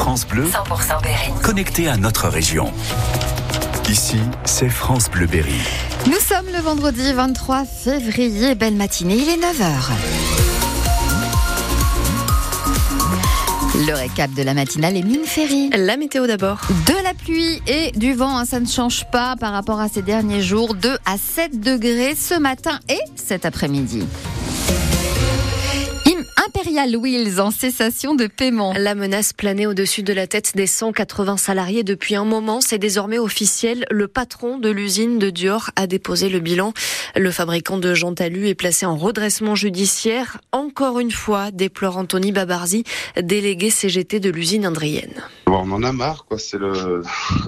France Bleu, 100% Berry. connecté à notre région. Ici, c'est France Bleu Berry. Nous sommes le vendredi 23 février, belle matinée, il est 9h. Le récap de la matinale est Mine Ferry. La météo d'abord. De la pluie et du vent, hein, ça ne change pas par rapport à ces derniers jours. 2 à 7 degrés ce matin et cet après-midi. En cessation de paiement. La menace planait au-dessus de la tête des 180 salariés depuis un moment. C'est désormais officiel. Le patron de l'usine de Dior a déposé le bilan. Le fabricant de Jean Talus est placé en redressement judiciaire. Encore une fois, déplore Anthony Babarzi, délégué CGT de l'usine indrienne. Bon, on en a marre, quoi. C'est le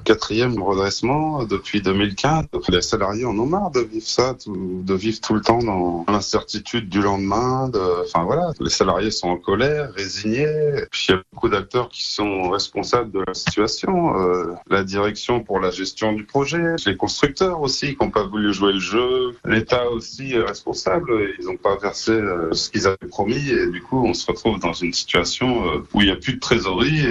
quatrième redressement depuis 2015. Les salariés en ont marre de vivre ça, de vivre tout le temps dans l'incertitude du lendemain. de- Enfin voilà, les salariés sont en colère, résignés. Puis il y a beaucoup d'acteurs qui sont responsables de la situation. Euh, la direction pour la gestion du projet, les constructeurs aussi qui n'ont pas voulu jouer le jeu, l'État aussi est responsable. Ils n'ont pas versé euh, ce qu'ils avaient promis et du coup on se retrouve dans une situation euh, où il n'y a plus de trésorerie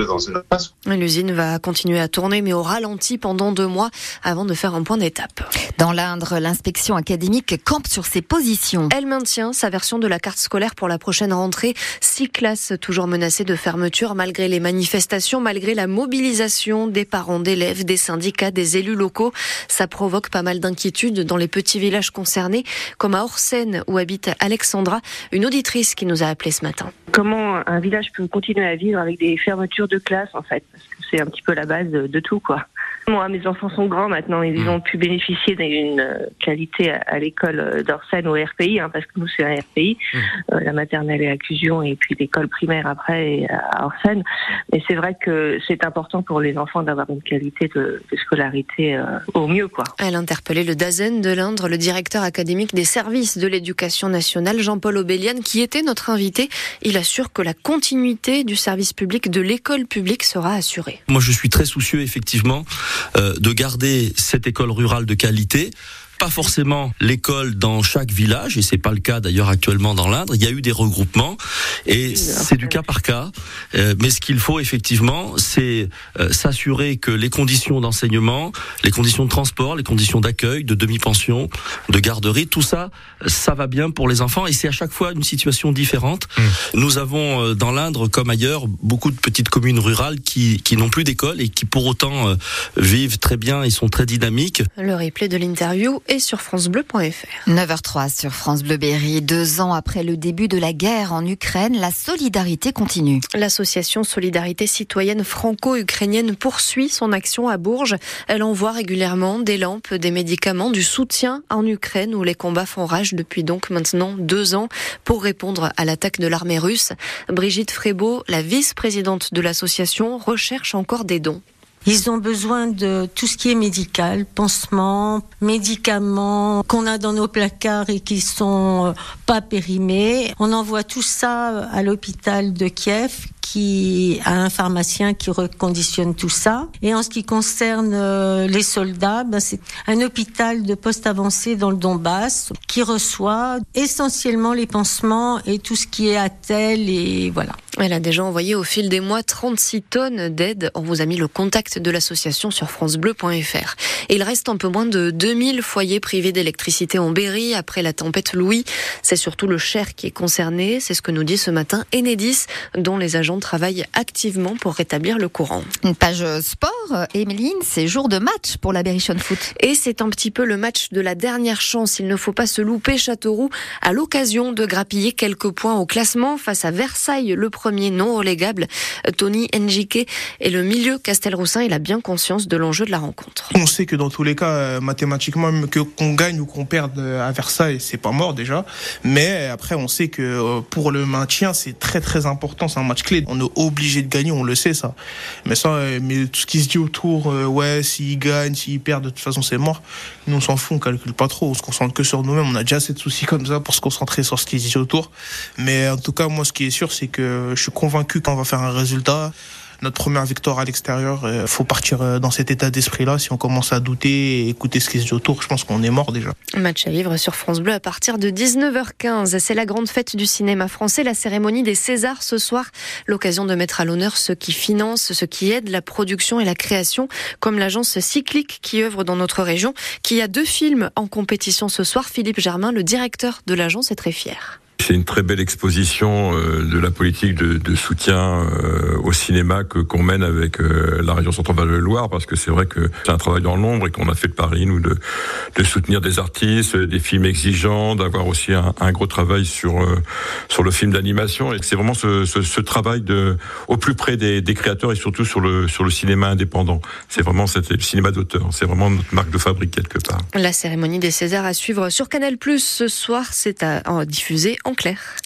est dans une impasse. L'usine va continuer à tourner, mais au ralenti pendant deux mois avant de faire un point d'étape. Dans l'Indre, l'inspection académique campe sur ses positions. Elle maintient sa version de la carte scolaire pour la prochaine rentrée. Six classes toujours menacées de fermeture malgré les manifestations, malgré la mobilisation des parents d'élèves, des syndicats, des élus locaux. Ça provoque pas mal d'inquiétudes dans les petits villages concernés, comme à Orsène où habite Alexandra, une auditrice qui nous a appelé ce matin. comment un village peut continuer à vivre avec des fermetures de classe en fait parce que c'est un petit peu la base de, tout quoi. Moi mes enfants sont grands maintenant ils ont pu bénéficier d'une euh, qualité à, à l'école euh, d'Orsène au RPI hein, parce que nous c'est un RPI euh, la maternelle et inclusion et puis l'école primaire après et à Orsène mais c'est vrai que c'est important pour les enfants d'avoir une qualité de, de scolarité euh, au mieux quoi. Elle interpellait le DAZEN de l'Indre, le directeur académique des services de l'éducation nationale, Jean-Paul Obélian, qui était notre invité. Il assure que la continuité du service public de l'école publique sera assurée. Moi, je suis très soucieux, effectivement, de garder cette école rurale de qualité. Pas forcément l'école dans chaque village, et c'est pas le cas d'ailleurs actuellement dans l'Indre. Il y a eu des regroupements, et c'est du cas par cas. Euh, mais ce qu'il faut effectivement, c'est euh, s'assurer que les conditions d'enseignement, les conditions de transport, les conditions d'accueil, de demi-pension, de garderie, tout ça, ça va bien pour les enfants, et c'est à chaque fois une situation différente. Nous avons euh, dans l'Indre, comme ailleurs, beaucoup de petites communes rurales qui, qui n'ont plus d'école et qui pour autant euh, vivent très bien et sont très dynamiques. Le replay de l'interview est sur francebleu.fr. 9h03 sur France Bleu Berry. Deux ans après le début de la guerre en Ukraine, la solidarité continue. L'association Solidarité citoyenne franco-ukrainienne poursuit son action à Bourges. Elle envoie régulièrement des lampes, des médicaments, du soutien en Ukraine où les combats font rage depuis donc maintenant deux ans pour répondre à l'attaque de l'armée russe. Brigitte Frébeau, la vice-présidente de l'association, recherche encore des dons. Ils ont besoin de tout ce qui est médical, pansements, médicaments qu'on a dans nos placards et qui sont euh, pas périmés. On envoie tout ça à l'hôpital de Kiev qui a un pharmacien qui reconditionne tout ça. Et en ce qui concerne euh, les soldats, ben, c'est un hôpital de poste avancé dans le Donbass qui reçoit essentiellement les pansements et tout ce qui est attel et voilà. Elle a déjà envoyé au fil des mois 36 tonnes d'aide. On vous a mis le contact de l'association sur francebleu.fr. Et il reste un peu moins de 2000 foyers privés d'électricité en Berry après la tempête Louis. C'est surtout le Cher qui est concerné. C'est ce que nous dit ce matin Enedis, dont les agents travaillent activement pour rétablir le courant. Une page sport, Emeline, c'est jour de match pour la Berrichon Foot. Et c'est un petit peu le match de la dernière chance. Il ne faut pas se louper Châteauroux à l'occasion de grappiller quelques points au classement face à Versailles, le premier non relégable. Tony Njike et le milieu Castelroussin, il a bien conscience de l'enjeu de la rencontre. On sait que dans tous les cas, euh, mathématiquement, que qu'on gagne ou qu'on perde euh, à Versailles, c'est pas mort déjà. Mais après, on sait que euh, pour le maintien, c'est très très important. C'est un match clé. On est obligé de gagner, on le sait ça. Mais ça, euh, mais tout ce qui se dit autour, euh, ouais, s'ils gagnent, s'ils perdent, de toute façon, c'est mort. Nous, on s'en fout, on calcule pas trop. On se concentre que sur nous-mêmes. On a déjà assez de soucis comme ça pour se concentrer sur ce qui se dit autour. Mais en tout cas, moi, ce qui est sûr, c'est que je suis convaincu qu'on va faire un résultat. notre première victoire à l'extérieur. Il faut partir dans cet état d'esprit-là. Si on commence à douter et écouter ce qui se dit autour, je pense qu'on est mort déjà. Match à vivre sur France Bleu à partir de 19h15. C'est la grande fête du cinéma français, la cérémonie des Césars ce soir. L'occasion de mettre à l'honneur ceux qui financent, ceux qui aident la production et la création, comme l'agence Cyclique qui œuvre dans notre région, qui a deux films en compétition ce soir. Philippe Germain, le directeur de l'agence, est très fier. C'est une très belle exposition euh, de la politique de, soutien euh, au cinéma que qu'on mène avec euh, la région centrale de Loire, parce que c'est vrai que c'est un travail dans l'ombre et qu'on a fait le pari nous de, soutenir des artistes, des films exigeants, d'avoir aussi un, gros travail sur sur le film d'animation. Et c'est vraiment ce, travail de au plus près des, créateurs et surtout sur le sur le cinéma indépendant. C'est vraiment cette, le cinéma d'auteur. C'est vraiment notre marque de fabrique quelque part. La cérémonie des Césars à suivre sur Canal Plus ce soir. C'est à, à diffuser clair.